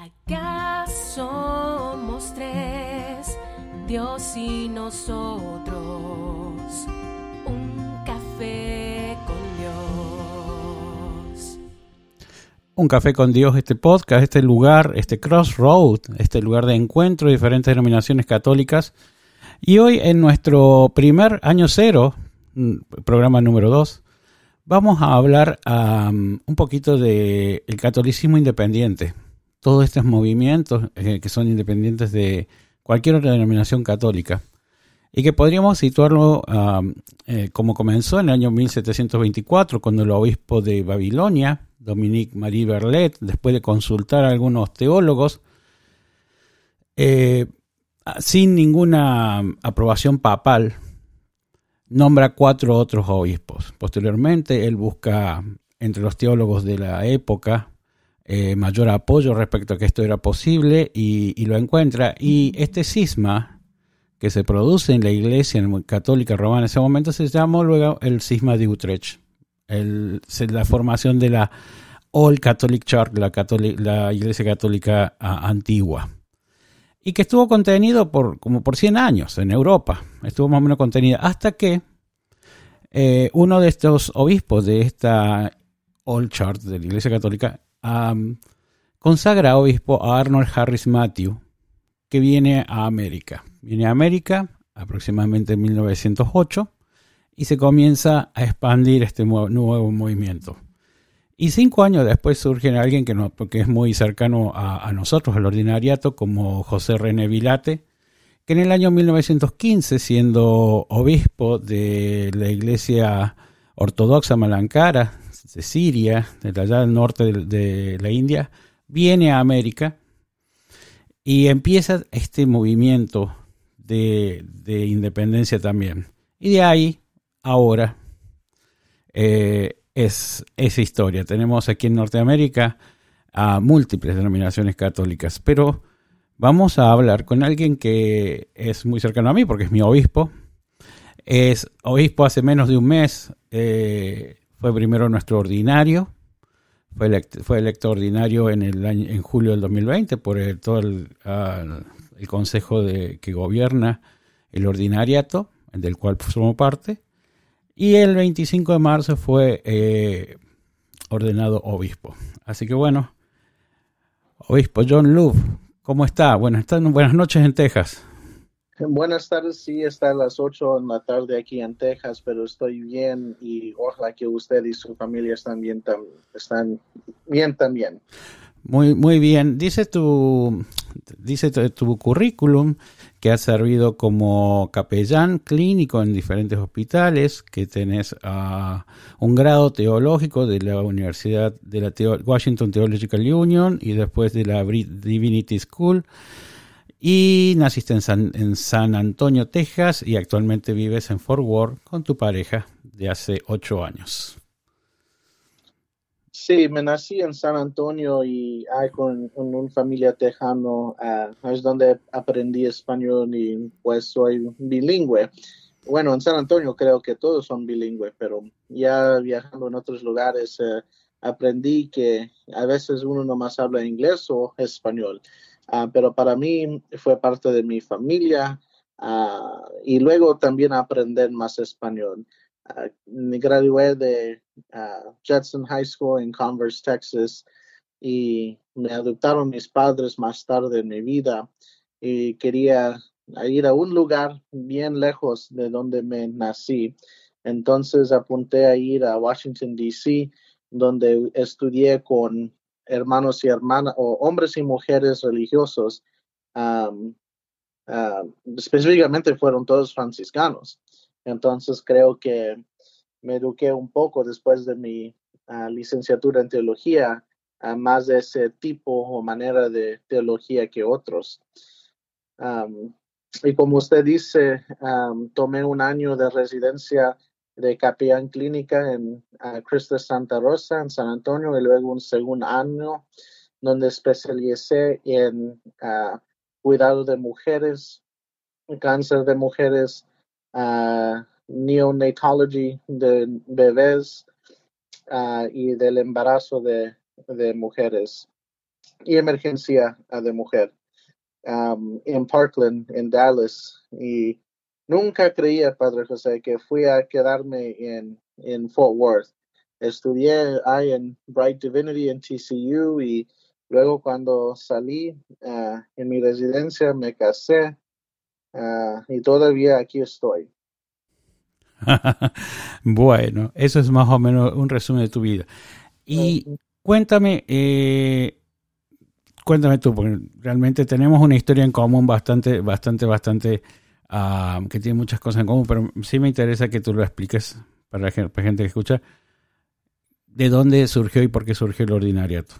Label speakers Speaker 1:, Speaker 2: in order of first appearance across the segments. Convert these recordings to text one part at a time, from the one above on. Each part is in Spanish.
Speaker 1: Acá somos tres, Dios y nosotros. Un café con Dios.
Speaker 2: Un café con Dios, este podcast, este lugar, este crossroad, este lugar de encuentro de diferentes denominaciones católicas. Y hoy en nuestro primer año cero, mm, programa número dos, vamos a hablar un poquito del catolicismo independiente. Todos estos movimientos eh, que son independientes de cualquier otra denominación católica. Y que podríamos situarlo eh, como comenzó en el año 1724, cuando el obispo de Babilonia, Dominique Marie Berlet, después de consultar a algunos teólogos, eh, sin ninguna aprobación papal, nombra cuatro otros obispos. Posteriormente, él busca entre los teólogos de la época eh, mayor apoyo respecto a que esto era posible y, lo encuentra. Y este cisma que se produce en la iglesia católica romana en ese momento se llamó luego el cisma de Utrecht, la formación de la All Catholic Church, la, iglesia católica antigua y que estuvo contenido por como por 100 años en Europa. Estuvo más o menos contenido hasta que eh, uno de estos obispos de esta Old Church de la Iglesia Católica consagra obispo a Arnold Harris Matthew, que viene a América. Viene a América aproximadamente en 1908 y se comienza a expandir este nuevo movimiento. Y cinco años después surge alguien que, no, es muy cercano a, nosotros, al ordinariato, como José René Vilate, que en el año 1915, siendo obispo de la iglesia ortodoxa Malankara, de Siria, de allá del norte de, la India, viene a América y empieza este movimiento de, independencia también. Y de ahí, ahora, eh, es esa historia. Tenemos aquí en Norteamérica a múltiples denominaciones católicas, pero vamos a hablar con alguien que es muy cercano a mí porque es mi obispo. Es obispo hace menos de un mes, eh, fue primero nuestro ordinario, fue electo, fue electo ordinario en, el año, en julio del 2020 por todo el, el consejo de, que gobierna el ordinariato, del cual somos parte. Y el 25 de marzo fue eh, ordenado obispo. Así que bueno, obispo John Love, ¿cómo está? Buenas, buenas noches en Texas.
Speaker 3: Buenas tardes, sí, está a las 8 en la tarde aquí en Texas, pero estoy bien y ojalá que usted y su familia están bien, están bien también.
Speaker 2: Muy, muy bien. Dice tu, dice tu currículum que has servido como capellán clínico en diferentes hospitales, que tenés uh, un grado teológico de la Universidad de la Washington Theological Union y después de la Divinity School. Y naciste en San, en San Antonio, Texas, y actualmente vives en Fort Worth con tu pareja de hace ocho años.
Speaker 3: Sí, me nací en San Antonio y hay con, una familia tejano, uh, es donde aprendí español y pues soy bilingüe. Bueno, en San Antonio creo que todos son bilingües, pero ya viajando en otros lugares eh, aprendí que a veces uno nomás habla inglés o español. Uh, pero para mí fue parte de mi familia uh, y luego también aprender más español. me gradué de Judson High School en Converse, Texas, y me adoptaron mis padres más tarde en mi vida y quería ir a un lugar bien lejos de donde me nací. Entonces apunté a ir a Washington, D.C., donde estudié con hermanos y hermanas, o hombres y mujeres religiosos. Específicamente fueron todos franciscanos. Entonces creo que me eduqué un poco después de mi ah, licenciatura en teología a más de ese tipo o manera de teología que otros. y como usted dice, tomé un año de residencia de capellán clínica en uh, Cristo Santa Rosa, en San Antonio, y luego un segundo año donde especialicé en ah, cuidado de mujeres, cáncer de mujeres, uh, neonatology de bebés uh, y del embarazo de, mujeres. y emergencia de mujer en Parkland, en Dallas. Y nunca creía, Padre José, que fui a quedarme en, en Fort Worth. Estudié ahí en Bright Divinity en TCU y luego cuando salí ah, en mi residencia me casé ah, y todavía aquí estoy.
Speaker 2: bueno, eso es más o menos un resumen de tu vida. Y cuéntame, eh, cuéntame tú, porque realmente tenemos una historia en común bastante, bastante, bastante, uh, que tiene muchas cosas en común, pero sí me interesa que tú lo expliques para la gente, que escucha, de dónde surgió y por qué surgió el ordinariato.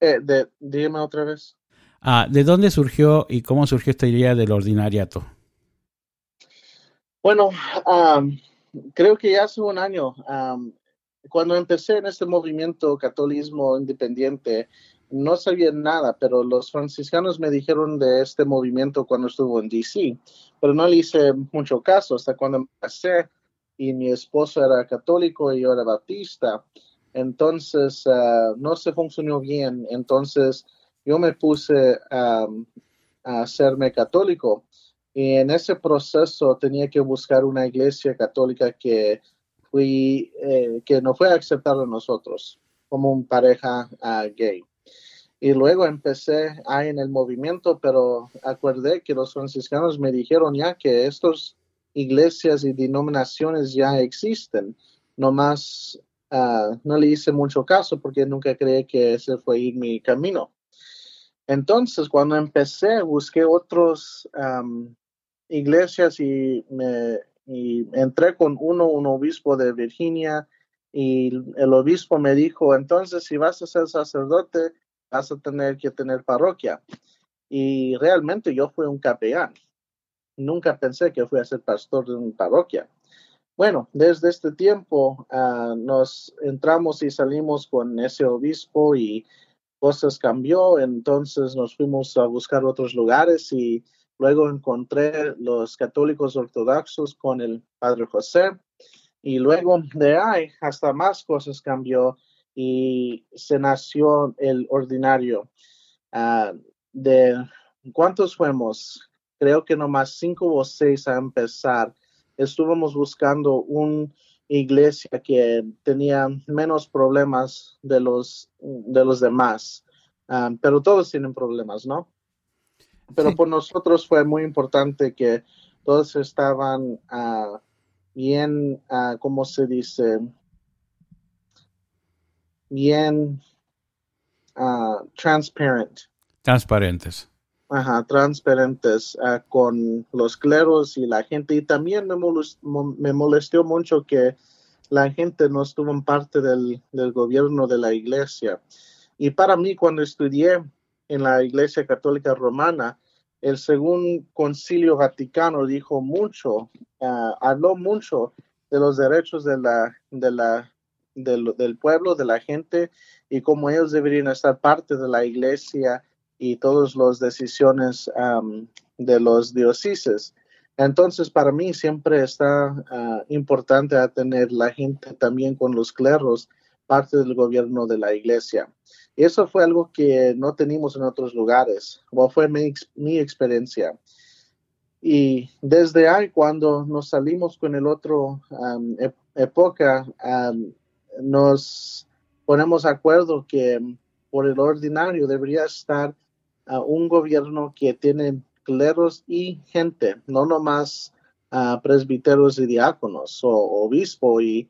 Speaker 3: Eh, de, dime otra vez.
Speaker 2: Ah, ¿De dónde surgió y cómo surgió esta idea del ordinariato?
Speaker 3: Bueno, creo que ya hace un año, cuando empecé en este movimiento catolicismo independiente, no sabía nada, pero los franciscanos me dijeron de este movimiento cuando estuvo en DC, pero no le hice mucho caso hasta cuando empecé y mi esposo era católico y yo era bautista. Entonces, ah, no se funcionó bien. Entonces, yo me puse a hacerme católico y en ese proceso tenía que buscar una iglesia católica que, fui, eh, que no fue aceptada a nosotros como una pareja ah, gay. Y luego empecé ahí en el movimiento, pero acordé que los franciscanos me dijeron ya que estas iglesias y denominaciones ya existen. Nomás uh, no le hice mucho caso porque nunca creí que ese fue mi camino. Entonces, cuando empecé, busqué otros iglesias y, me, entré con uno, un obispo de Virginia, y el obispo me dijo, entonces, si vas a ser sacerdote, vas a tener que tener parroquia. Y realmente yo fui un capellán. Nunca pensé que fui a ser pastor de una parroquia. Bueno, desde este tiempo ah, nos entramos y salimos con ese obispo y cosas cambió, entonces nos fuimos a buscar otros lugares y luego encontré los católicos ortodoxos con el Padre José y luego de ahí hasta más cosas cambió y se nació el ordinario. Ah, de cuántos fuimos, creo que nomás cinco o seis a empezar. Estuvimos buscando una iglesia que tenía menos problemas de los, de los demás, ah, pero todos tienen problemas, ¿no? Pero por nosotros fue muy importante que todos estaban uh, bien, ¿cómo se dice? Bien transparent.
Speaker 2: Transparentes.
Speaker 3: Ajá, transparentes con los cleros y la gente. Y también me, me molestó mucho que la gente no estuvo en parte del, del, gobierno de la iglesia. Y para mí, cuando estudié en la Iglesia Católica Romana, el segundo concilio vaticano dijo mucho, ah, habló mucho de los derechos de la, de la, del, pueblo, de la gente, y cómo ellos deberían estar parte de la iglesia y todas las decisiones de los dioceses. Entonces, para mí siempre está ah, importante tener la gente también con los cleros parte del gobierno de la iglesia. Y eso fue algo que no teníamos en otros lugares, o fue mi experiencia. Y desde ahí, cuando nos salimos con el otro época, nos ponemos de acuerdo que por el ordinario debería estar un gobierno que tiene cleros y gente, no nomás presbíteros y diáconos o obispo. Y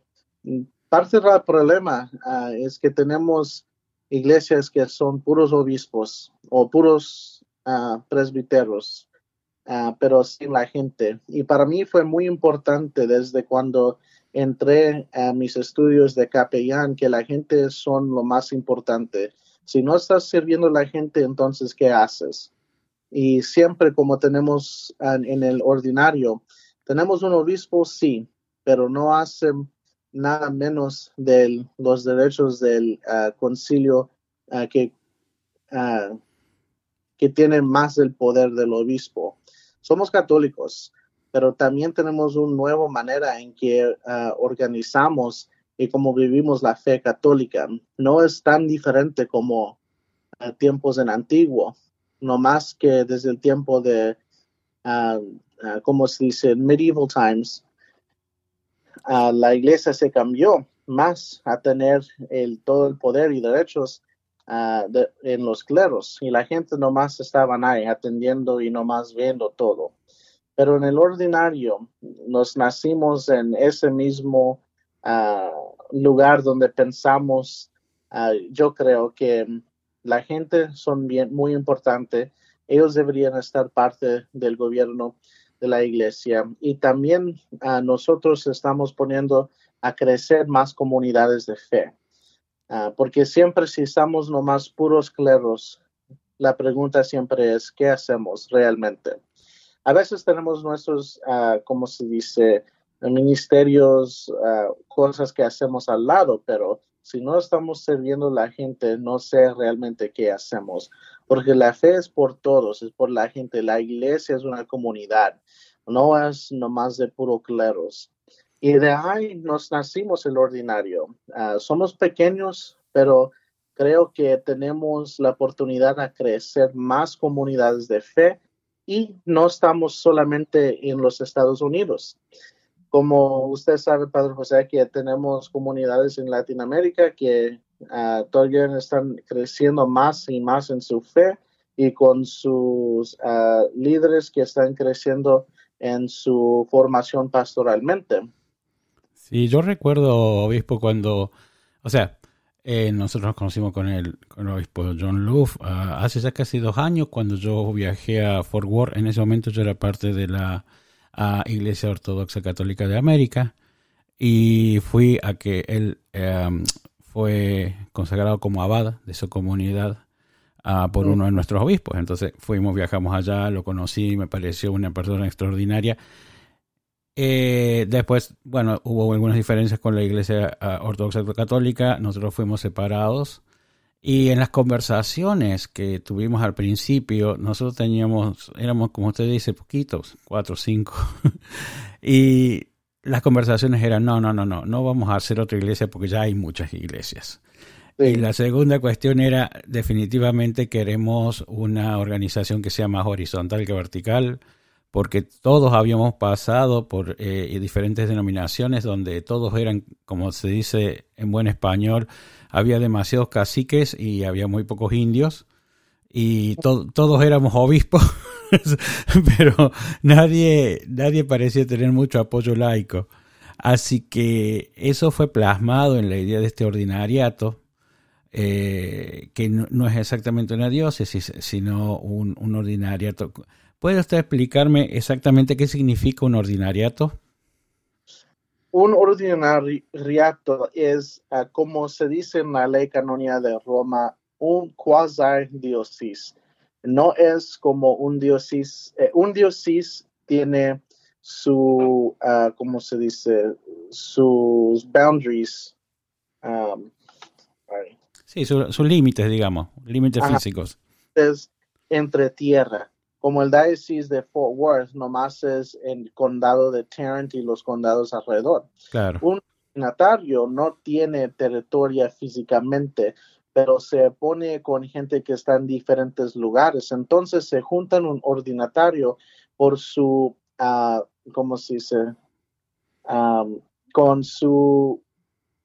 Speaker 3: parte del problema ah, es que tenemos iglesias que son puros obispos o puros uh, presbíteros, ah, pero sin la gente. Y para mí fue muy importante desde cuando entré a mis estudios de capellán que la gente son lo más importante. Si no estás sirviendo a la gente, entonces, ¿qué haces? Y siempre como tenemos en el ordinario, tenemos un obispo, sí, pero no hacen nada menos de los derechos del ah, concilio uh, que, uh, que tiene más el poder del obispo. Somos católicos, pero también tenemos una nueva manera en que organizamos y cómo vivimos la fe católica. No es tan diferente como uh, tiempos en antiguo, no más que desde el tiempo de, uh, como se dice, medieval times, la iglesia se cambió más a tener el, todo el poder y derechos en los cleros y la gente nomás estaban ahí atendiendo y nomás viendo todo. Pero en el ordinario nos nacimos en ese mismo lugar donde pensamos, yo creo que la gente son bien, muy importante, ellos deberían estar parte del gobierno de la iglesia y también nosotros estamos poniendo a crecer más comunidades de fe. porque siempre si estamos nomás puros cleros, la pregunta siempre es, ¿qué hacemos realmente? A veces tenemos nuestros, como se dice, ministerios, cosas que hacemos al lado, pero si no estamos sirviendo a la gente, no sé realmente qué hacemos, porque la fe es por todos, es por la gente. La iglesia es una comunidad, no es nomás de puro cleros. Y de ahí nos nacimos el ordinario. Ah, somos pequeños, pero creo que tenemos la oportunidad de crecer más comunidades de fe y no estamos solamente en los Estados Unidos como usted sabe, Padre José, que tenemos comunidades en Latinoamérica que uh, todavía están creciendo más y más en su fe y con sus ah, líderes que están creciendo en su formación pastoralmente.
Speaker 2: Sí, yo recuerdo, obispo, cuando, o sea, eh, nosotros nos conocimos con el, con el obispo John Luff ah, hace ya casi dos años cuando yo viajé a Fort Worth. En ese momento yo era parte de la a Iglesia Ortodoxa Católica de América y fui a que él em, fue consagrado como abad de su comunidad ah, por uno de nuestros obispos. Entonces fuimos, viajamos allá, lo conocí, me pareció una persona extraordinaria. Eh, después, bueno, hubo algunas diferencias con la Iglesia ah, Ortodoxa Católica, nosotros fuimos separados y en las conversaciones que tuvimos al principio, nosotros teníamos, éramos como usted dice, poquitos, cuatro o cinco. y las conversaciones eran, no, no, no, no, no vamos a hacer otra iglesia porque ya hay muchas iglesias. Y la segunda cuestión era, definitivamente queremos una organización que sea más horizontal que vertical, porque todos habíamos pasado por eh, diferentes denominaciones donde todos eran, como se dice en buen español, había demasiados caciques y había muy pocos indios y todos éramos obispos, pero nadie, nadie parecía tener mucho apoyo laico. Así que eso fue plasmado en la idea de este ordinariato, eh, que no, es exactamente una diócesis, sino un, un ordinariato. ¿Puede usted explicarme exactamente qué significa un ordinariato?
Speaker 3: Un ordinariato es, ah, como se dice en la ley canónica de Roma, un quasi-diosis. No es como un diosis. Eh, un diosis tiene su, uh, ¿cómo se dice? Sus boundaries. Um,
Speaker 2: sí, sus límites, digamos, límites físicos.
Speaker 3: Es entre tierra como el diócesis de Fort Worth, nomás es el condado de Tarrant y los condados alrededor.
Speaker 2: Claro.
Speaker 3: Un ordinatario no tiene territorio físicamente, pero se pone con gente que está en diferentes lugares. Entonces se juntan un ordinatario por su, uh, ¿cómo se dice? con su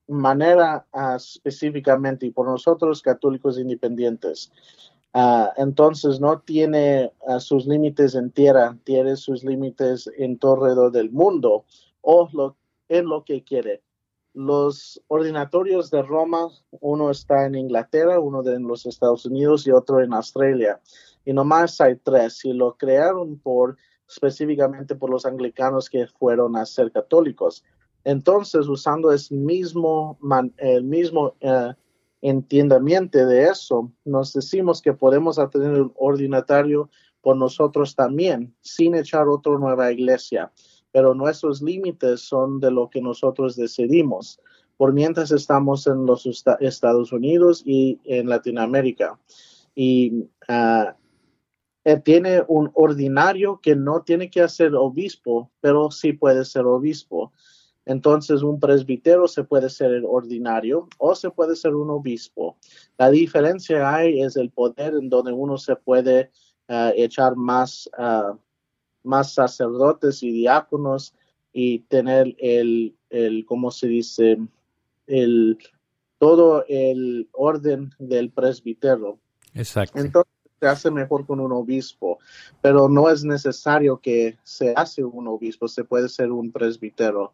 Speaker 3: manera uh, específicamente y por nosotros católicos independientes. Ah, entonces no tiene ah, sus límites en tierra, tiene sus límites en todo alrededor del mundo o lo, en lo que quiere. Los ordinatorios de Roma, uno está en Inglaterra, uno en los Estados Unidos y otro en Australia. Y nomás hay tres y lo crearon por específicamente por los anglicanos que fueron a ser católicos. Entonces, usando el mismo, el mismo eh, entiendimiento de eso, nos decimos que podemos tener un ordinatario por nosotros también, sin echar otra nueva iglesia, pero nuestros límites son de lo que nosotros decidimos, por mientras estamos en los Estados Unidos y en Latinoamérica. Y uh, tiene un ordinario que no tiene que ser obispo, pero sí puede ser obispo. Entonces, un presbítero se puede ser el ordinario o se puede ser un obispo. La diferencia hay es el poder en donde uno se puede uh, echar más, uh, más sacerdotes y diáconos y tener el, el, ¿cómo se dice? El, todo el orden del presbítero.
Speaker 2: Exacto.
Speaker 3: Entonces, se hace mejor con un obispo, pero no es necesario que se hace un obispo, se puede ser un presbítero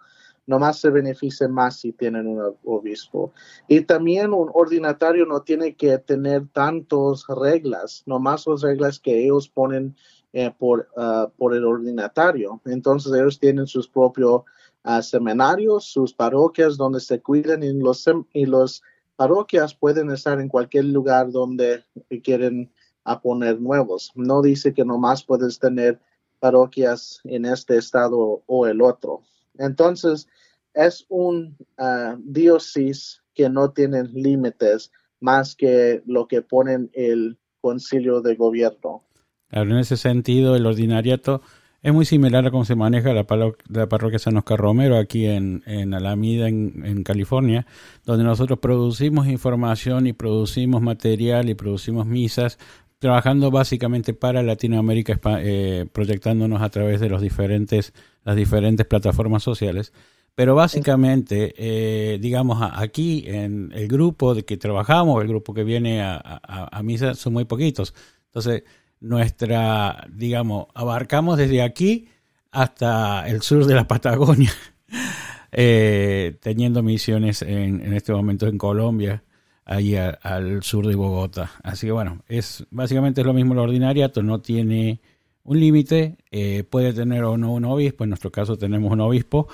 Speaker 3: nomás se beneficia más si tienen un obispo. Y también un ordinatario no tiene que tener tantas reglas, nomás las reglas que ellos ponen eh, por, ah, por el ordinatario. Entonces ellos tienen sus propios ah, seminarios, sus parroquias donde se cuidan y los, y los parroquias pueden estar en cualquier lugar donde quieren a poner nuevos. No dice que nomás puedes tener parroquias en este estado o el otro. Entonces, es un uh, diócesis que no tiene límites más que lo que ponen el concilio de gobierno.
Speaker 2: en ese sentido, el ordinariato es muy similar a cómo se maneja la, parroquia San Oscar Romero aquí en, Alameda, en, en, California, donde nosotros producimos información y producimos material y producimos misas, trabajando básicamente para Latinoamérica, eh, proyectándonos a través de los diferentes, las diferentes plataformas sociales. Pero básicamente, eh, digamos, aquí en el grupo de que trabajamos, el grupo que viene a, misa, son muy poquitos. Entonces, nuestra, digamos, abarcamos desde aquí hasta el sur de la Patagonia, eh, teniendo misiones en, en, este momento en Colombia, ahí al sur de Bogotá. Así que bueno, es básicamente es lo mismo lo ordinariato, no tiene un límite, eh, puede tener o no un obispo, en nuestro caso tenemos un obispo,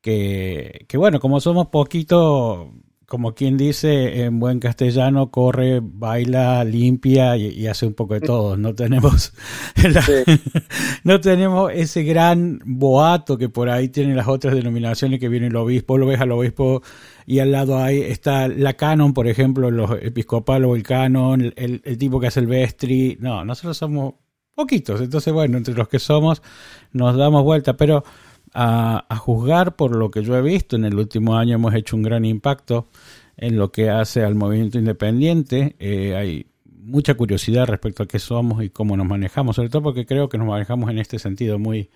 Speaker 2: que, que bueno, como somos poquito, como quien dice en buen castellano, corre, baila, limpia y, hace un poco de todo. No tenemos, no tenemos ese gran boato que por ahí tienen las otras denominaciones que viene el obispo, lo ves al obispo y al lado ahí está la canon, por ejemplo, los episcopales o el canon, el, el tipo que hace el vestri. No, nosotros somos poquitos. Entonces, bueno, entre los que somos nos damos vuelta, pero a, juzgar por lo que yo he visto, en el último año hemos hecho un gran impacto en lo que hace al movimiento independiente. Eh, hay mucha curiosidad respecto a qué somos y cómo nos manejamos, sobre todo porque creo que nos manejamos en este sentido muy,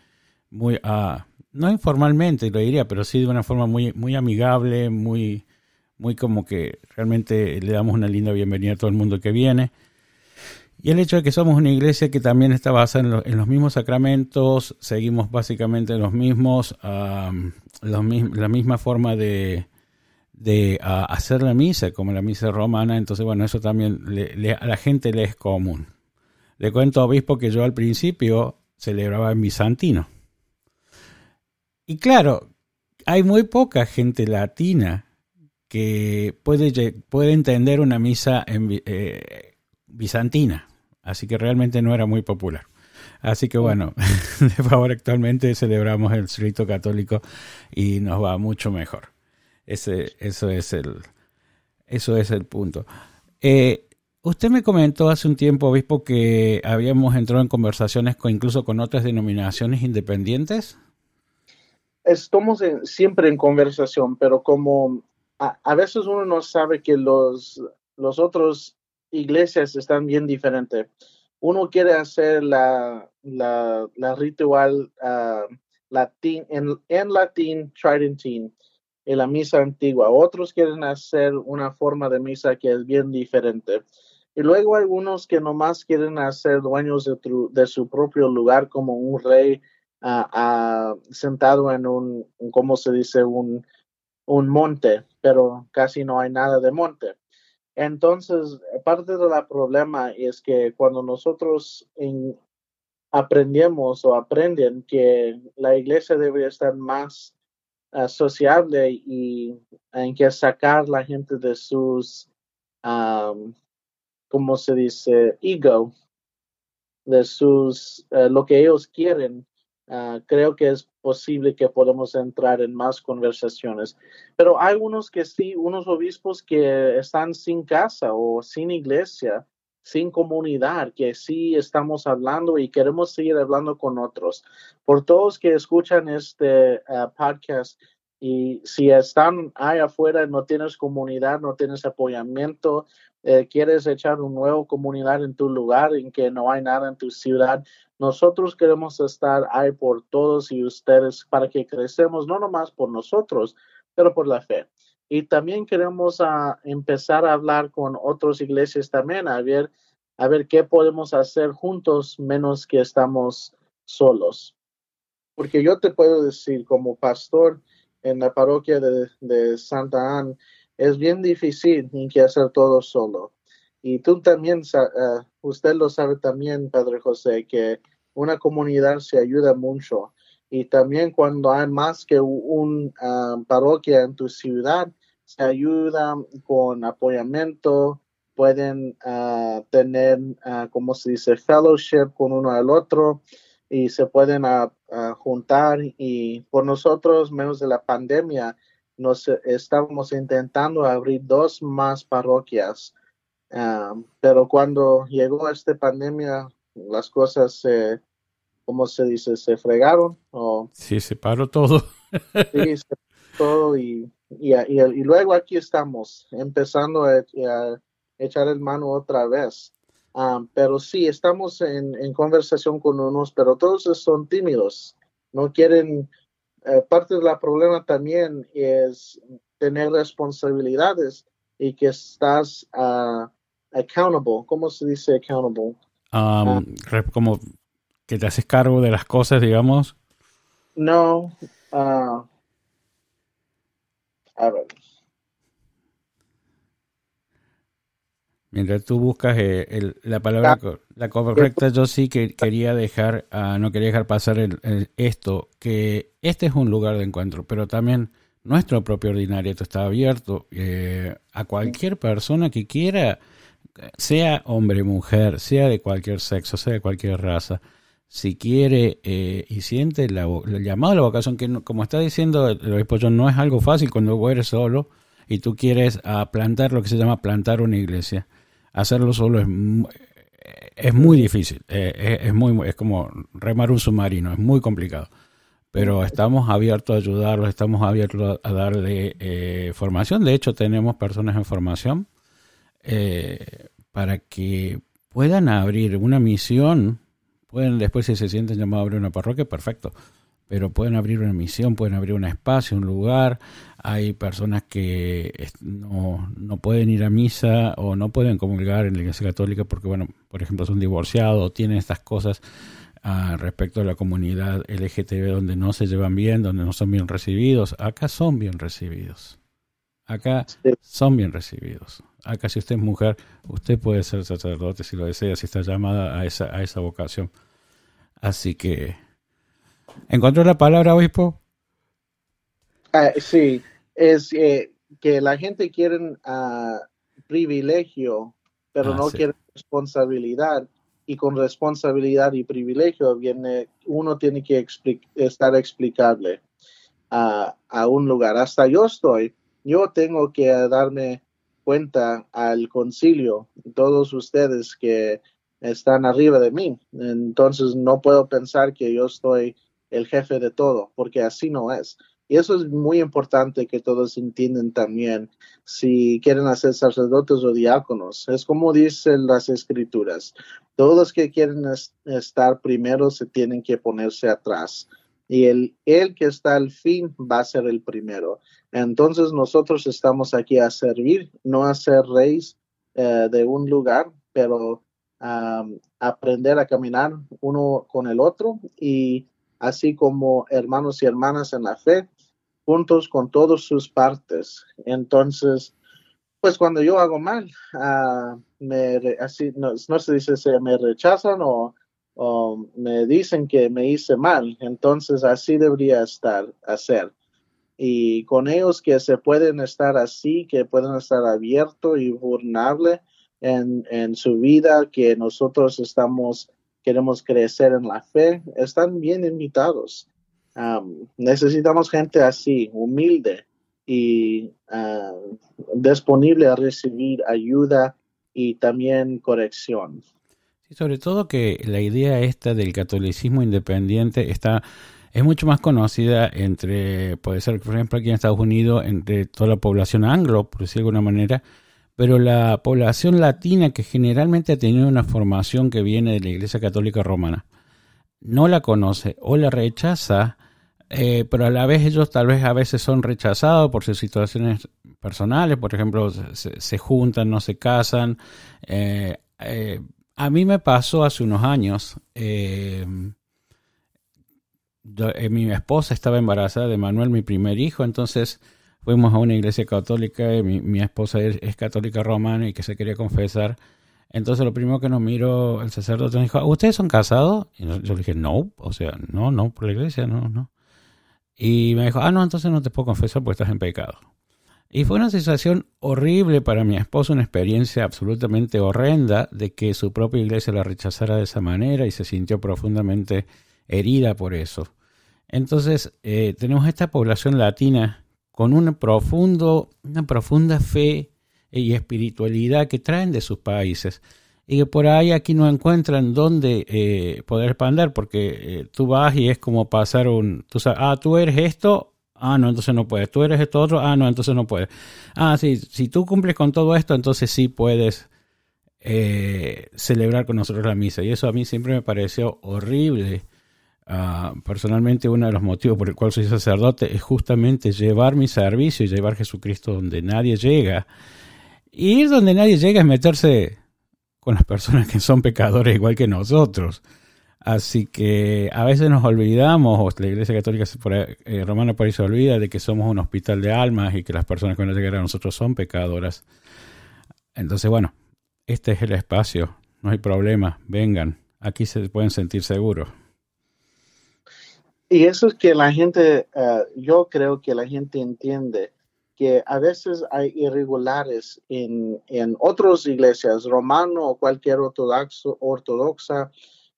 Speaker 2: muy, uh, no informalmente lo diría, pero sí de una forma muy, muy amigable, muy, muy como que realmente le damos una linda bienvenida a todo el mundo que viene. Y el hecho de que somos una iglesia que también está basada en, los mismos sacramentos, seguimos básicamente los mismos, la misma forma de, hacer la misa, como la misa romana, entonces bueno, eso también a la gente le es común. Le cuento, obispo, que yo al principio celebraba en bizantino. Y claro, hay muy poca gente latina que puede, entender una misa en, eh, bizantina. Así que realmente no era muy popular. Así que bueno, de favor actualmente celebramos el rito católico y nos va mucho mejor. Ese, eso es el, eso es el punto. Eh, usted me comentó hace un tiempo, obispo, que habíamos entrado en conversaciones con, incluso con otras denominaciones independientes.
Speaker 3: Estamos siempre en conversación, pero como a, a, veces uno no sabe que los, los otros iglesias están bien diferentes. Uno quiere hacer la, la, ritual uh, latín, en, en latín tridentine, en la misa antigua. Otros quieren hacer una forma de misa que es bien diferente. Y luego algunos que nomás quieren hacer dueños de, de su propio lugar como un rey uh, sentado en un, ¿cómo se dice? Un, un monte, pero casi no hay nada de monte. Entonces, parte del problema es que cuando nosotros aprendemos o aprenden que la iglesia debe estar más uh, sociable y en que sacar la gente de sus, um, ¿cómo se dice? Ego, de sus, uh, lo que ellos quieren Ah, creo que es posible que podamos entrar en más conversaciones. Pero hay unos que sí, unos obispos que están sin casa o sin iglesia, sin comunidad, que sí estamos hablando y queremos seguir hablando con otros. Por todos que escuchan este ah, podcast y si están ahí afuera, no tienes comunidad, no tienes apoyamiento, eh, quieres echar una nueva comunidad en tu lugar, en que no hay nada en tu ciudad, nosotros queremos estar ahí por todos y ustedes para que crecemos, no nomás por nosotros, pero por la fe. Y también queremos ah, empezar a hablar con otras iglesias también, a ver, a ver qué podemos hacer juntos, menos que estamos solos. Porque yo te puedo decir, como pastor en la parroquia de, de Santa Ana, es bien difícil que hacer todo solo. Y tú también, uh, usted lo sabe también, Padre José, que una comunidad se ayuda mucho. Y también cuando hay más que un uh, parroquia en tu ciudad, se ayuda con apoyamiento, pueden uh, tener, como se dice, fellowship con uno al otro y se pueden juntar. Y por nosotros, menos de la pandemia, nos estábamos intentando abrir dos más parroquias, ah, pero cuando llegó esta pandemia, las cosas se, ¿cómo se dice? Se fregaron. O,
Speaker 2: sí, se paró todo.
Speaker 3: sí, se paró todo y, y, y, luego aquí estamos, empezando a, echar el mano otra vez. Ah, pero sí, estamos en, en conversación con unos, pero todos son tímidos, no quieren eh, parte del problema también es tener responsabilidades y que estás uh, accountable. ¿Cómo se dice accountable?
Speaker 2: Um, ah. como que te haces cargo de las cosas, digamos.
Speaker 3: No. Uh, a ver.
Speaker 2: Mientras tú buscas eh, la palabra la correcta, yo sí que quería dejar, uh, no quería dejar pasar el, esto, que este es un lugar de encuentro, pero también nuestro propio ordinario está abierto eh, a cualquier persona que quiera, sea hombre, mujer, sea de cualquier sexo, sea de cualquier raza, si quiere eh, y siente la, el llamado a la vocación, que como está diciendo el obispo John, no es algo fácil cuando vos eres solo y tú quieres a plantar lo que se llama plantar una iglesia hacerlo solo es, es muy difícil, eh, es, muy, es como remar un submarino, es muy complicado. Pero estamos abiertos a ayudarlos, estamos abiertos a darle eh, formación. De hecho, tenemos personas en formación eh, para que puedan abrir una misión. Pueden después, si se sienten llamados a abrir una parroquia, perfecto pero pueden abrir una misión, pueden abrir un espacio, un lugar. Hay personas que no, no pueden ir a misa o no pueden comulgar en la Iglesia Católica porque, bueno, por ejemplo, son divorciados o tienen estas cosas ah, respecto a la comunidad LGTB donde no se llevan bien, donde no son bien recibidos. Acá son bien recibidos. Acá son bien recibidos. Acá si usted es mujer, usted puede ser sacerdote si lo desea, si está llamada a esa, a esa vocación. Así que ¿Encontró la palabra, obispo?
Speaker 3: Ah, sí, es eh, que la gente quiere uh, privilegio, pero ah, no quiere responsabilidad. Y con responsabilidad y privilegio viene, uno tiene que estar explicable a, a un lugar. Hasta yo estoy, yo tengo que darme cuenta al concilio, todos ustedes que están arriba de mí. Entonces no puedo pensar que yo estoy el jefe de todo, porque así no es. Y eso es muy importante que todos entiendan también si quieren hacer sacerdotes o diáconos. Es como dicen las escrituras. Todos los que quieren estar primero se tienen que ponerse atrás. Y el, el que está al fin va a ser el primero. Entonces nosotros estamos aquí a servir, no a ser reyes eh, de un lugar, pero a aprender a caminar uno con el otro y así como hermanos y hermanas en la fe, juntos con todas sus partes. Entonces, pues cuando yo hago mal, uh, me, no, se dice se me rechazan o, me dicen que me hice mal. Entonces, así debería estar, hacer. Y con ellos que se pueden estar así, que pueden estar abiertos y vulnerables en, en su vida, que nosotros estamos queremos crecer en la fe, están bien invitados. necesitamos gente así, humilde y disponible a recibir ayuda y también corrección.
Speaker 2: Sí, sobre todo que la idea esta del catolicismo independiente está es mucho más conocida entre, puede ser, por ejemplo, aquí en Estados Unidos, entre toda la población anglo, por decir de alguna manera, pero la población latina que generalmente ha tenido una formación que viene de la Iglesia Católica Romana, no la conoce o la rechaza, eh, pero a la vez ellos tal vez a veces son rechazados por sus situaciones personales, por ejemplo, se, juntan, no se casan. Eh, eh, a mí me pasó hace unos años, mi esposa estaba embarazada de Manuel, mi primer hijo, entonces fuimos a una iglesia católica, mi, mi esposa es, católica romana y que se quería confesar. Entonces lo primero que nos miró el sacerdote nos dijo, ¿ustedes son casados? Y yo le dije, no, o sea, no, no, por la iglesia, no, no. Y me dijo, ah, no, entonces no te puedo confesar porque estás en pecado. Y fue una sensación horrible para mi esposa, una experiencia absolutamente horrenda de que su propia iglesia la rechazara de esa manera y se sintió profundamente herida por eso. Entonces, eh, tenemos esta población latina con un profundo, una profunda fe y espiritualidad que traen de sus países y que por ahí aquí no encuentran dónde eh, poder expandir porque eh, tú vas y es como pasar un, tú sabes, ah, tú eres esto, ah, no, entonces no puedes, tú eres esto otro, ah, no, entonces no puedes. Ah, sí, si tú cumples con todo esto, entonces sí puedes eh, celebrar con nosotros la misa. Y eso a mí siempre me pareció horrible Ah, personalmente uno de los motivos por el cual soy sacerdote es justamente llevar mi servicio y llevar a Jesucristo donde nadie llega. Y ir donde nadie llega es meterse con las personas que son pecadores igual que nosotros. Así que a veces nos olvidamos, o la Iglesia Católica eh, Romana por ahí se olvida de que somos un hospital de almas y que las personas que no llegan a nosotros son pecadoras. Entonces, bueno, este es el espacio, no hay problema, vengan, aquí se pueden sentir seguros.
Speaker 3: Y eso es que la gente, eh, yo creo que la gente entiende que a veces hay irregulares en, en otras iglesias, romano o cualquier ortodoxo, ortodoxa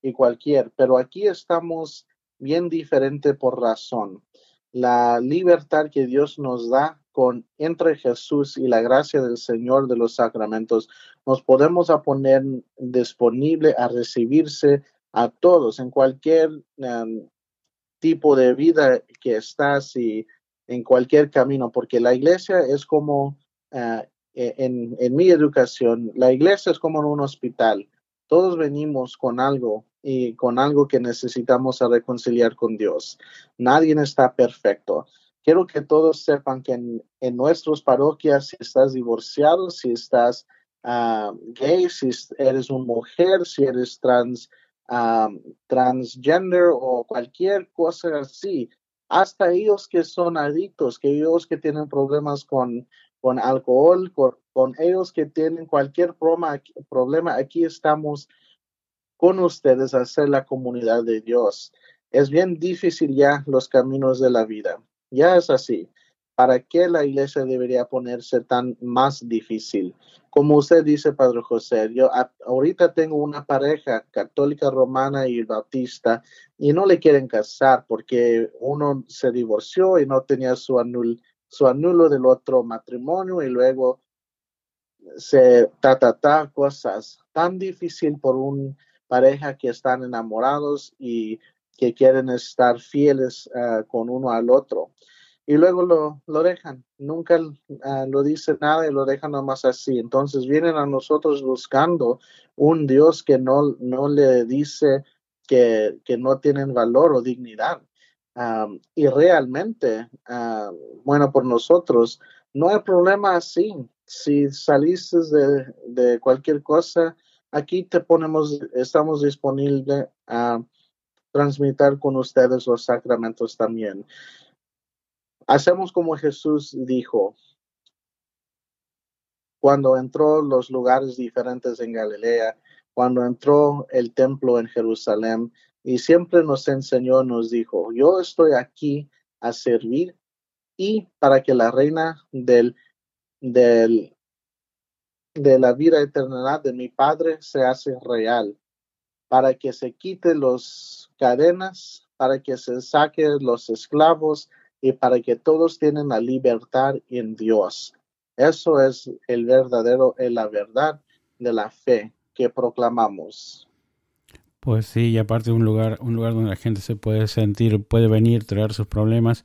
Speaker 3: y cualquier, pero aquí estamos bien diferente por razón. La libertad que Dios nos da con entre Jesús y la gracia del Señor de los sacramentos, nos podemos poner disponible a recibirse a todos en cualquier um, tipo de vida que estás y en cualquier camino, porque la iglesia es como, ah, e, en, en, mi educación, la iglesia es como un hospital. Todos venimos con algo y con algo que necesitamos a reconciliar con Dios. Nadie está perfecto. Quiero que todos sepan que en, en nuestras parroquias, si estás divorciado, si estás uh, gay, si eres una mujer, si eres trans, transgender o cualquier cosa así, hasta ellos que son adictos, que ellos que tienen problemas con, con alcohol, con, ellos que tienen cualquier problema, problema, aquí estamos con ustedes a ser la comunidad de Dios. Es bien difícil ya los caminos de la vida. Ya es así. ¿Para qué la iglesia debería ponerse tan más difícil? Como usted dice, Padre José, yo ahorita tengo una pareja católica romana y bautista y no le quieren casar porque uno se divorció y no tenía su, anul, su anulo del otro matrimonio y luego se ta, ta, ta, cosas tan difícil por una pareja que están enamorados y que quieren estar fieles ah, con uno al otro y luego lo, lo dejan, nunca ah, lo dice nada y lo dejan nomás así. Entonces vienen a nosotros buscando un Dios que no, no le dice que, que no tienen valor o dignidad. y realmente, bueno, por nosotros, no hay problema así. Si saliste de, de cualquier cosa, aquí te ponemos, estamos disponibles a transmitir con ustedes los sacramentos también. Hacemos como Jesús dijo. Cuando entró los lugares diferentes en Galilea, cuando entró el templo en Jerusalén y siempre nos enseñó, nos dijo, yo estoy aquí a servir y para que la reina del, del, de la vida eterna de mi Padre se hace real, para que se quite los cadenas, para que se saque los esclavos, y para que todos tienen la libertad en Dios. Eso es el verdadero, la verdad de la fe que proclamamos.
Speaker 2: Pues sí, y aparte un lugar, un lugar donde la gente se puede sentir, puede venir, traer sus problemas.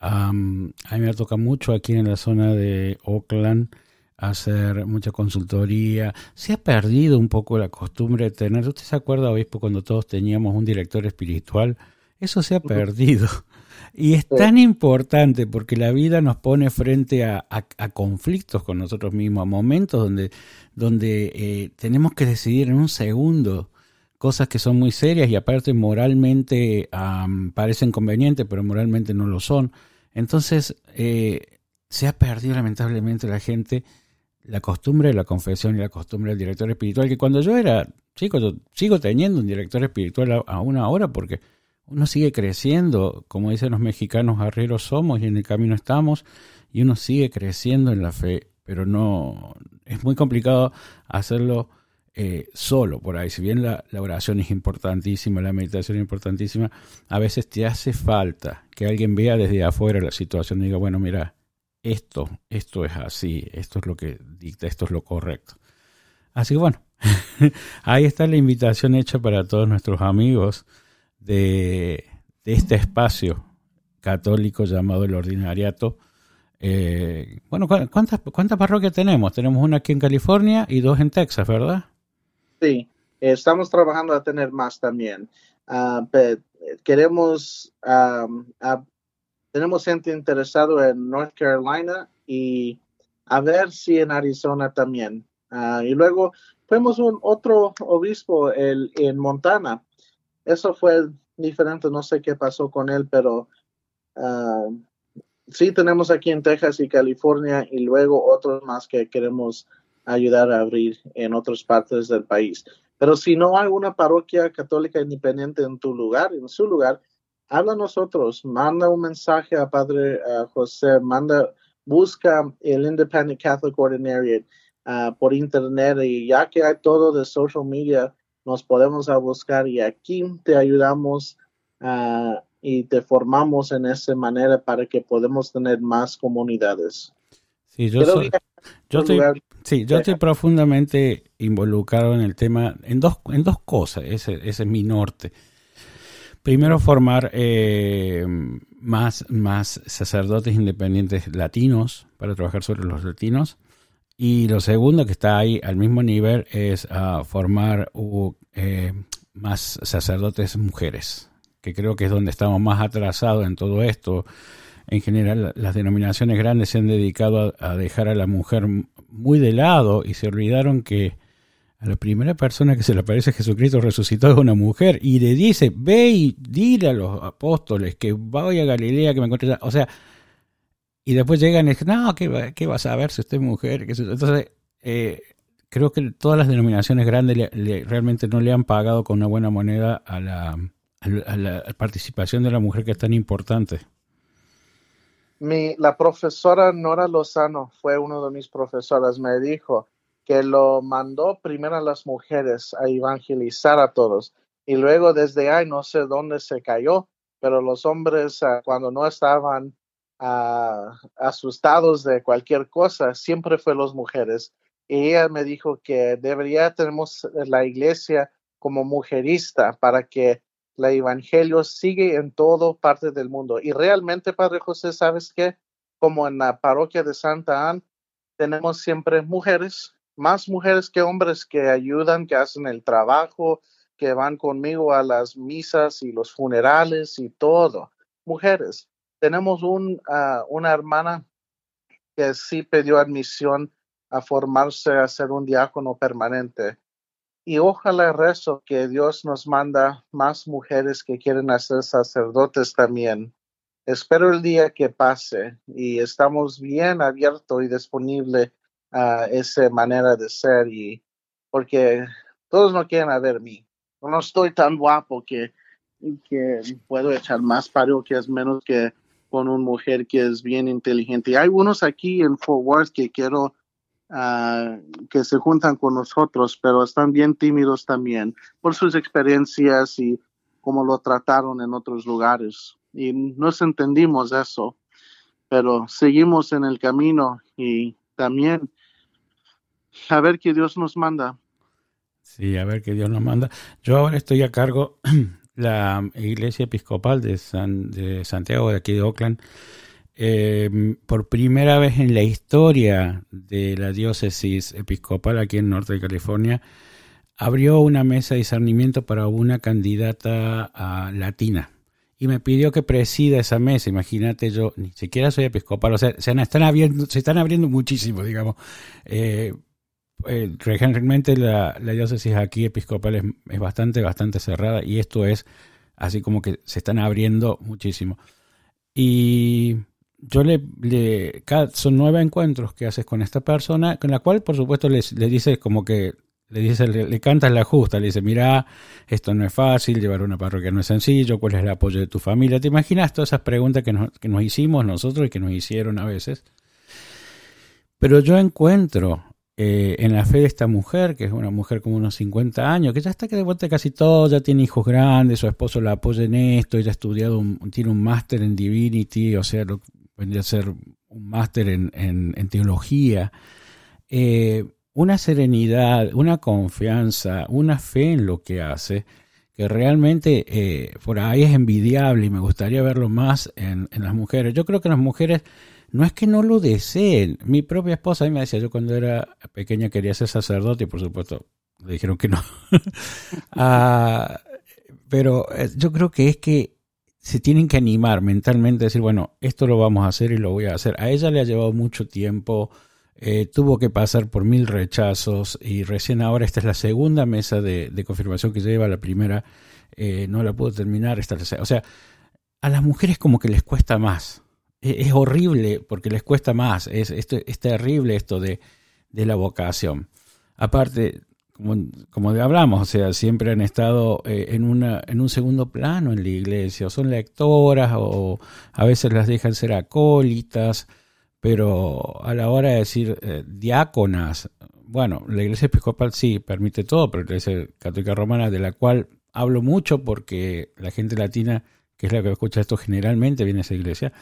Speaker 2: a mí me toca mucho aquí en la zona de Oakland hacer mucha consultoría. Se ha perdido un poco la costumbre de tener, ¿usted se acuerda, obispo, cuando todos teníamos un director espiritual? Eso se ha perdido. Y es tan importante porque la vida nos pone frente a, conflictos con nosotros mismos, a momentos donde, donde eh, tenemos que decidir en un segundo cosas que son muy serias y aparte moralmente parecen convenientes, pero moralmente no lo son. Entonces, eh, se ha perdido lamentablemente la gente la costumbre de la confesión y la costumbre del director espiritual, que cuando yo era chico, yo sigo teniendo un director espiritual aún ahora porque uno sigue creciendo, como dicen los mexicanos, arrieros somos y en el camino estamos, y uno sigue creciendo en la fe, pero no, es muy complicado hacerlo eh, solo por ahí. Si bien la, la, oración es importantísima, la meditación es importantísima, a veces te hace falta que alguien vea desde afuera la situación y diga, bueno, mira, esto, esto es así, esto es lo que dicta, esto es lo correcto. Así que bueno, ahí está la invitación hecha para todos nuestros amigos de, este espacio católico llamado el Ordinariato. Eh, bueno, ¿cuántas, ¿cuántas parroquias tenemos? Tenemos una aquí en California y dos en Texas, ¿verdad?
Speaker 3: Sí, estamos trabajando a tener más también. Ah, queremos, tenemos gente interesado en North Carolina y a ver si en Arizona también. Ah, y luego fuimos un otro obispo el, en Montana eso fue diferente, no sé qué pasó con él, pero uh, sí tenemos aquí en Texas y California y luego otros más que queremos ayudar a abrir en otras partes del país. Pero si no hay una parroquia católica independiente en tu lugar, en su lugar, habla a nosotros, manda un mensaje a Padre José, manda, busca el Independent Catholic Ordinariate uh, por internet y ya que hay todo de social media, nos podemos a buscar y aquí te ayudamos uh, y te formamos en esa manera para que podamos tener más comunidades.
Speaker 2: Sí, yo, soy, yo, estoy, sí, yo estoy profundamente involucrado en el tema, en dos, en dos cosas, ese, ese es mi norte. Primero, formar eh, más, más sacerdotes independientes latinos para trabajar sobre los latinos. Y lo segundo que está ahí al mismo nivel es uh, formar eh, más sacerdotes mujeres, que creo que es donde estamos más atrasados en todo esto. En general, las denominaciones grandes se han dedicado a, dejar a la mujer muy de lado y se olvidaron que a la primera persona que se le aparece Jesucristo resucitó es una mujer y le dice, ve y dile a los apóstoles que vaya a Galilea, que me encuentre... O sea, y después llegan y dicen, no, ¿qué, qué vas a ver si usted es mujer? Entonces, eh, creo que todas las denominaciones grandes realmente no le han pagado con una buena moneda a la, a la, participación de la mujer que es tan importante.
Speaker 3: Mi, la profesora Nora Lozano fue una de mis profesoras, me dijo que lo mandó primero a las mujeres a evangelizar a todos y luego desde ahí no sé dónde se cayó, pero los hombres ah, cuando no estaban asustados de cualquier cosa, siempre fue las mujeres. Y ella me dijo que debería tenemos la iglesia como mujerista para que el evangelio sigue en todo parte del mundo. Y realmente, Padre José, ¿sabes qué? Como en la parroquia de Santa Ana, tenemos siempre mujeres, más mujeres que hombres que ayudan, que hacen el trabajo, que van conmigo a las misas y los funerales y todo. Mujeres tenemos ah, una hermana que sí pidió admisión a formarse a ser un diácono permanente. Y ojalá rezo que Dios nos manda más mujeres que quieren ser sacerdotes también. Espero el día que pase y estamos bien abiertos y disponibles a esa manera de ser y porque todos no quieren ver mí. No estoy tan guapo que, que puedo echar más parroquias menos que con una mujer que es bien inteligente. Hay unos aquí en Fort Worth que quiero ah, que se juntan con nosotros, pero están bien tímidos también por sus experiencias y cómo lo trataron en otros lugares. Y nos entendimos eso, pero seguimos en el camino y también a ver qué Dios nos manda.
Speaker 2: Sí, a ver qué Dios nos manda. Yo ahora estoy a cargo la Iglesia Episcopal de, San, de Santiago, de aquí de Oakland. Eh, por primera vez en la historia de la diócesis episcopal aquí en norte de California, abrió una mesa de discernimiento para una candidata a latina y me pidió que presida esa mesa. Imagínate, yo ni siquiera soy episcopal, o sea, se están abriendo, se están abriendo muchísimo, digamos. Eh, eh, realmente la, la, diócesis aquí episcopal es, bastante, bastante cerrada y esto es así como que se están abriendo muchísimo. Y yo le, le son nueve encuentros que haces con esta persona, con la cual por supuesto le, le dices como que le dice, le, le cantas la justa, le dice, mira, esto no es fácil, llevar una parroquia no es sencillo, cuál es el apoyo de tu familia. ¿Te imaginas todas esas preguntas que nos, que nos hicimos nosotros y que nos hicieron a veces? Pero yo encuentro eh, en la fe de esta mujer, que es una mujer como unos 50 años, que ya está que de vuelta casi todo, ya tiene hijos grandes, su esposo la apoya en esto, ella ha estudiado, tiene un máster en Divinity, o sea, vendría a ser un máster en, en, teología. Eh, una serenidad, una confianza, una fe en lo que hace, que realmente eh, por ahí es envidiable y me gustaría verlo más en, en las mujeres. Yo creo que las mujeres no es que no lo deseen. Mi propia esposa a mí me decía, yo cuando era pequeña quería ser sacerdote y por supuesto le dijeron que no. Ah, pero eh, yo creo que es que se tienen que animar mentalmente, decir, bueno, esto lo vamos a hacer y lo voy a hacer. A ella le ha llevado mucho tiempo, eh, tuvo que pasar por mil rechazos y recién ahora esta es la segunda mesa de, confirmación que lleva, la primera eh, no la pudo terminar, esta O sea, a las mujeres como que les cuesta más es, horrible porque les cuesta más, es, es terrible esto de, la vocación. Aparte, como, como hablamos, o sea, siempre han estado eh, en, una, en un segundo plano en la iglesia, o son lectoras, o a veces las dejan ser acólitas, pero a la hora de decir eh, diáconas, bueno, la iglesia episcopal sí permite todo, pero la iglesia católica romana, de la cual hablo mucho porque la gente latina, que es la que escucha esto generalmente, viene a esa iglesia,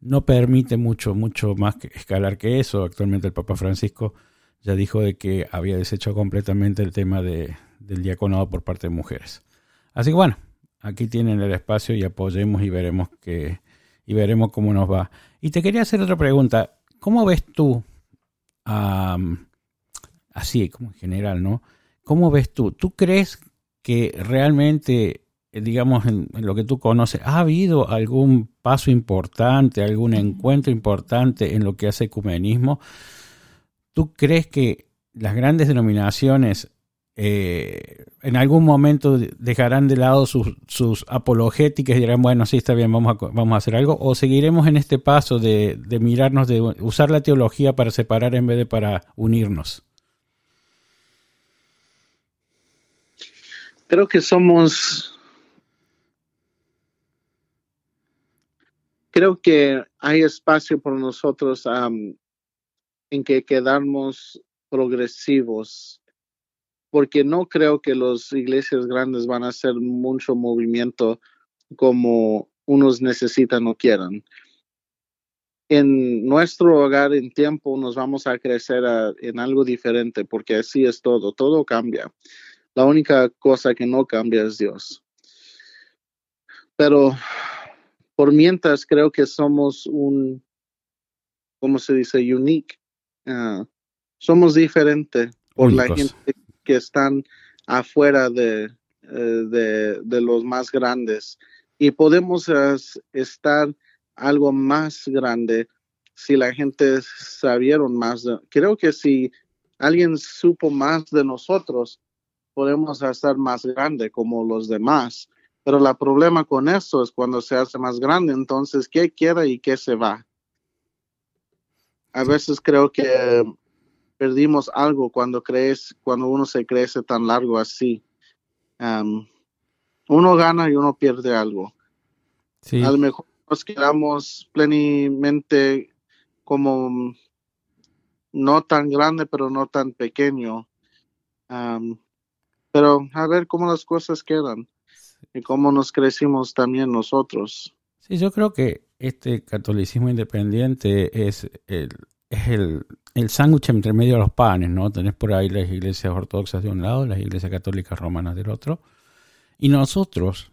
Speaker 2: no permite mucho, mucho más que escalar que eso. Actualmente el Papa Francisco ya dijo de que había deshecho completamente el tema de, del diaconado por parte de mujeres. Así que bueno, aquí tienen el espacio y apoyemos y veremos que y veremos cómo nos va. Y te quería hacer otra pregunta. ¿Cómo ves tú, así como en general, ¿no? ¿Cómo ves tú? ¿Tú crees que realmente digamos, en, lo que tú conoces, ¿ha habido algún paso importante, algún encuentro importante en lo que hace ecumenismo? ¿Tú crees que las grandes denominaciones eh, en algún momento dejarán de lado sus, sus, apologéticas y dirán, bueno, sí, está bien, vamos a, vamos a hacer algo? ¿O seguiremos en este paso de, de mirarnos, de usar la teología para separar en vez de para unirnos?
Speaker 3: Creo que somos creo que hay espacio por nosotros en que quedarnos progresivos, porque no creo que las iglesias grandes van a hacer mucho movimiento como unos necesitan o quieran. En nuestro hogar en tiempo nos vamos a crecer en algo diferente, porque así es todo, todo cambia. La única cosa que no cambia es Dios. Pero por mientras creo que somos un, ¿cómo se dice? Unique. Ah, somos diferentes por la gente que están afuera de, eh, de, de, los más grandes. Y podemos estar algo más grande si la gente sabieron más. creo que si alguien supo más de nosotros, podemos estar más grande como los demás. Pero el problema con eso es cuando se hace más grande, entonces, ¿qué queda y qué se va? A veces creo que perdimos algo cuando crees, cuando uno se crece tan largo así. uno gana y uno pierde algo. A lo mejor nos quedamos plenamente como no tan grande, pero no tan pequeño. pero a ver cómo las cosas quedan y cómo nos crecimos también nosotros.
Speaker 2: Sí, yo creo que este catolicismo independiente es el, es el, el sándwich entre medio de los panes, ¿no? Tenés por ahí las iglesias ortodoxas de un lado, las iglesias católicas romanas del otro. Y nosotros,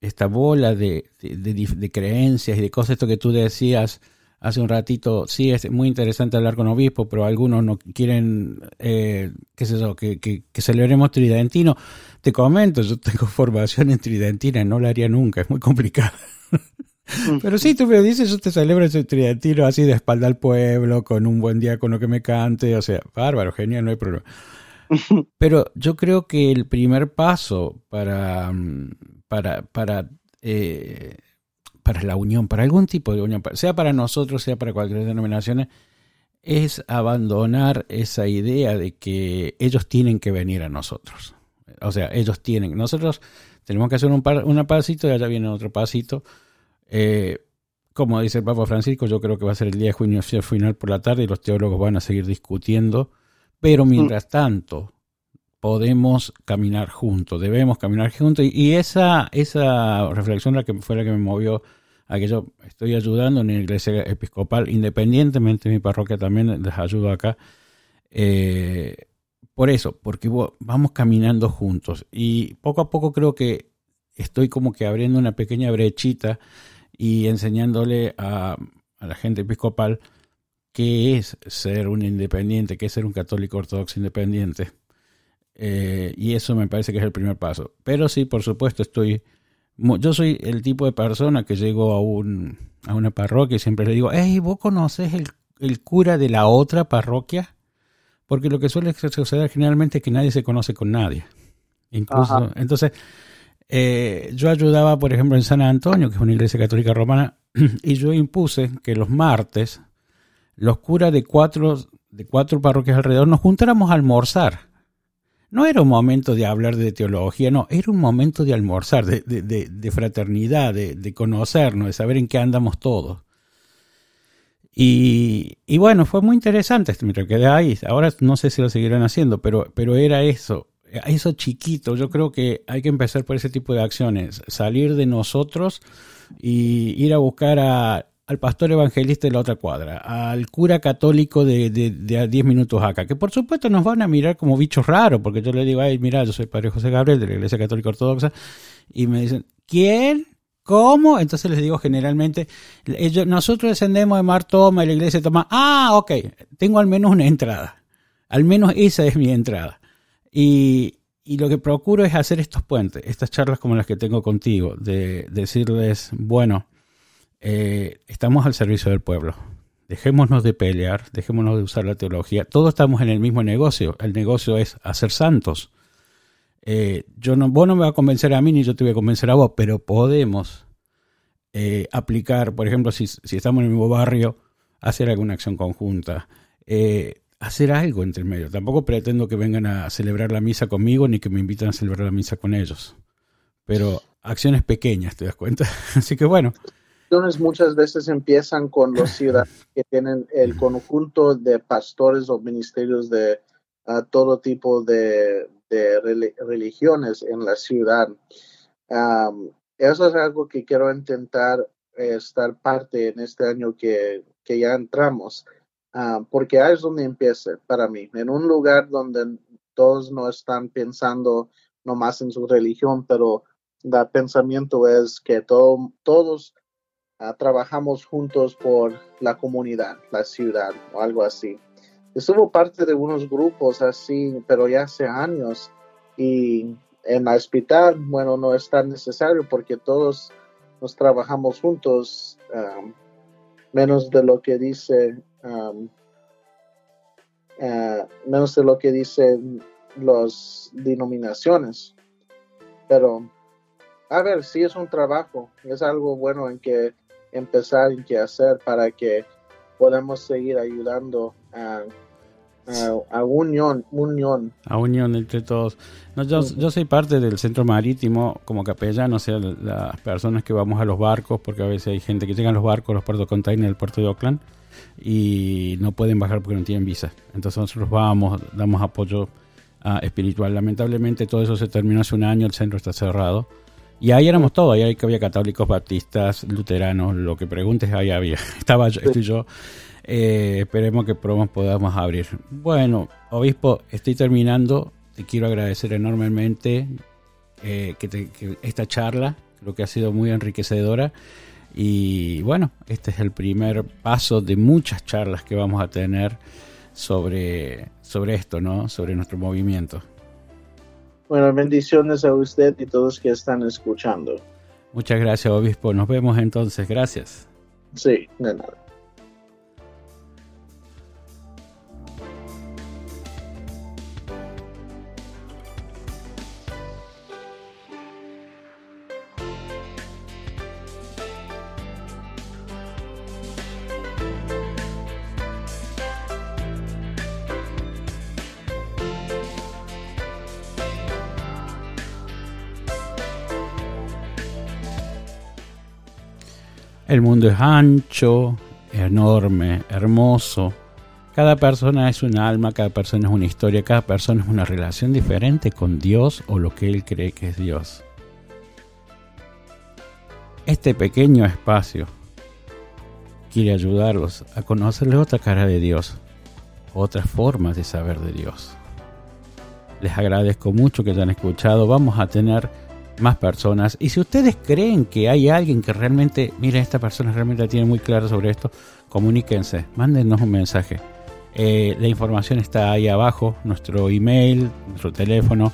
Speaker 2: esta bola de, de, creencias y de cosas, esto que tú decías hace un ratito, sí, es muy interesante hablar con obispos, pero algunos no quieren, eh, qué sé yo, que, que, que, celebremos tridentino. Te comento, yo tengo formación en tridentina, no la haría nunca, es muy complicado. Pero sí, tú me dices, yo te celebro ese tridentino así de espalda al pueblo, con un buen día con lo que me cante, o sea, bárbaro, genial, no hay problema. Pero yo creo que el primer paso para, mm, para, para, eh, para la unión, para algún tipo de unión, sea para nosotros, sea para cualquier denominación, es abandonar esa idea de que ellos tienen que venir a nosotros. O sea, ellos tienen. Nosotros tenemos que hacer un, un pasito y allá viene otro pasito. Eh, como dice el Papa Francisco, yo creo que va a ser el día de junio final por la tarde y los teólogos van a seguir discutiendo pero mm. mientras tanto, podemos caminar juntos, debemos caminar juntos. Y esa, esa reflexión la que fue la que me movió a que yo estoy ayudando en la iglesia episcopal, independientemente de mi parroquia también les ayudo acá. Eh, por eso, porque vamos caminando juntos. Y poco a poco creo que estoy como que abriendo una pequeña brechita y enseñándole a, a la gente episcopal qué es ser un independiente, qué es ser un católico ortodoxo independiente. Eh, y eso me parece que es el primer paso. Pero sí, por supuesto, estoy... Yo soy el tipo de persona que llego a, un, a una parroquia y siempre le digo, hey, ¿vos conoces el, el cura de la otra parroquia? Porque lo que suele suceder generalmente es que nadie se conoce con nadie. Incluso, entonces, eh, yo ayudaba, por ejemplo, en San Antonio, que es una iglesia católica romana, y yo impuse que los martes los curas de cuatro, de cuatro parroquias alrededor nos juntáramos a almorzar. No era un momento de hablar de teología, no, era un momento de almorzar, de, de, fraternidad, de, conocernos, de saber en qué andamos todos. Y, bueno, fue muy interesante, me quedé ahí. Ahora no sé si lo seguirán haciendo, pero, pero era eso, eso chiquito. Yo creo que hay que empezar por ese tipo de acciones, salir de nosotros y ir a buscar a al pastor evangelista de la otra cuadra, al cura católico de, de, a 10 minutos acá, que por supuesto nos van a mirar como bichos raros, porque yo le digo, ay, mira, yo soy padre José Gabriel de la Iglesia Católica Ortodoxa, y me dicen, ¿quién? ¿Cómo? Entonces les digo generalmente, ellos, nosotros descendemos de Mar Toma y la iglesia toma, ah, ok, tengo al menos una entrada, al menos esa es mi entrada. Y, y lo que procuro es hacer estos puentes, estas charlas como las que tengo contigo, de decirles, bueno, eh, estamos al servicio del pueblo. Dejémonos de pelear, dejémonos de usar la teología. Todos estamos en el mismo negocio. El negocio es hacer santos. Eh, yo no, vos no me vas a convencer a mí ni yo te voy a convencer a vos, pero podemos eh, aplicar, por ejemplo, si, estamos en el mismo barrio, hacer alguna acción conjunta, hacer algo entre medio. Tampoco pretendo que vengan a celebrar la misa conmigo ni que me inviten a celebrar la misa con ellos, pero acciones pequeñas, ¿te das cuenta? Así que bueno
Speaker 3: muchas veces empiezan con los ciudadanos que tienen el conjunto de pastores o ministerios de todo tipo de, religiones en la ciudad. eso es algo que quiero intentar eh, estar parte en este año que, ya entramos, porque ahí es donde empieza para mí, en un lugar donde todos no están pensando nomás en su religión, pero el pensamiento es que todo, todos Trabajamos juntos por la comunidad, la ciudad o algo así. Estuvo parte de unos grupos así, pero ya hace años. Y en el hospital, bueno, no es tan necesario porque todos nos trabajamos juntos, menos de lo que dice, eh, menos de lo que dicen las denominaciones. Pero, a ver, sí es un trabajo, es algo bueno en que empezar y qué hacer para que podamos seguir ayudando a, a, unión, unión.
Speaker 2: A unión entre todos. yo, yo, soy parte del centro marítimo como capellán, o sea, las personas que vamos a los barcos, porque a veces hay gente que llega a los barcos, los puertos container del puerto de Oakland, y no pueden bajar porque no tienen visa. Entonces nosotros vamos, damos apoyo ah, espiritual. Lamentablemente todo eso se terminó hace un año, el centro está cerrado Y ahí éramos todos, ahí había católicos, baptistas, luteranos, lo que preguntes, ahí había. Estaba yo, estoy yo. Eh, esperemos que podamos abrir. Bueno, obispo, estoy terminando. Te quiero agradecer enormemente eh, que, esta charla, creo que ha sido muy enriquecedora. Y bueno, este es el primer paso de muchas charlas que vamos a tener sobre, sobre esto, ¿no? Sobre nuestro movimiento.
Speaker 3: Bueno, bendiciones a usted y todos que están escuchando.
Speaker 2: Muchas gracias, obispo. Nos vemos entonces. Gracias.
Speaker 3: Sí, de nada.
Speaker 2: El mundo es ancho, enorme, hermoso. Cada persona es un alma, cada persona es una historia, cada persona es una relación diferente con Dios o lo que Él cree que es Dios. Este pequeño espacio quiere ayudarlos a conocerle otra cara de Dios, otras formas de saber de Dios. Les agradezco mucho que hayan escuchado. Vamos a tener más personas. Y si ustedes creen que hay alguien que realmente, mire, esta persona realmente tiene muy claro sobre esto, comuníquense, mándenos un mensaje. Eh, la información está ahí abajo, nuestro email, nuestro teléfono.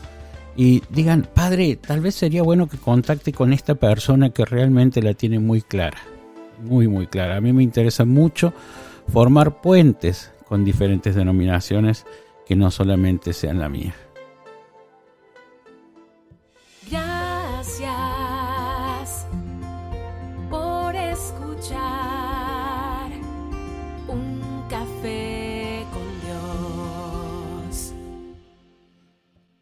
Speaker 2: Y digan, padre, tal vez sería bueno que contacte con esta persona que realmente la tiene muy clara. Muy, muy clara. A mí me interesa mucho formar puentes con diferentes denominaciones que no solamente sean la mía.